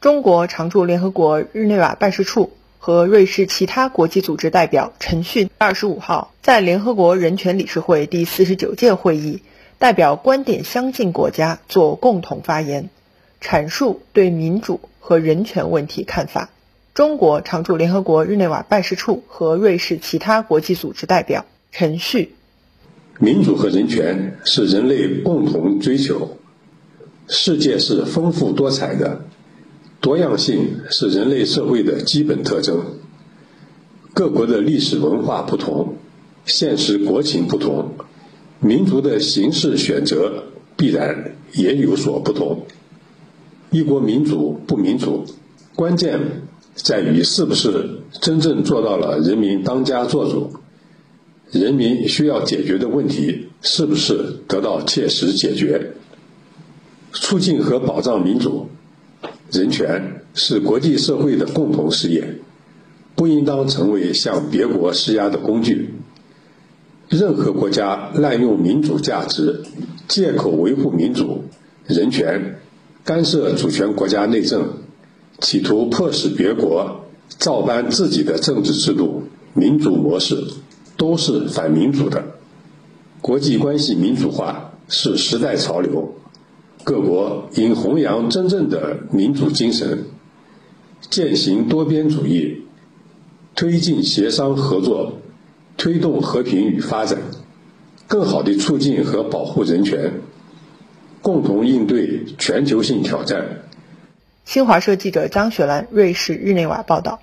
中国常驻联合国日内瓦办事处和瑞士其他国际组织代表陈迅二十五号在联合国人权理事会第四十九届会议代表观点相近国家做共同发言，阐述对民主和人权问题看法。中国常驻联合国日内瓦办事处和瑞士其他国际组织代表陈旭：民主和人权是人类共同追求。世界是丰富多彩的，多样性是人类社会的基本特征。各国的历史文化不同，现实国情不同，民族的形式选择必然也有所不同。一国民主不民主，关键在于是不是真正做到了人民当家作主，人民需要解决的问题是不是得到切实解决。促进和保障民主、人权是国际社会的共同事业，不应当成为向别国施压的工具。任何国家滥用民主价值，借口维护民主、人权，干涉主权国家内政，企图迫使别国照搬自己的政治制度、民主模式，都是反民主的。国际关系民主化是时代潮流。各国应弘扬真正的民主精神，践行多边主义，推进协商合作，推动和平与发展，更好地促进和保护人权，共同应对全球性挑战。新华社记者张雪兰，瑞士日内瓦报道。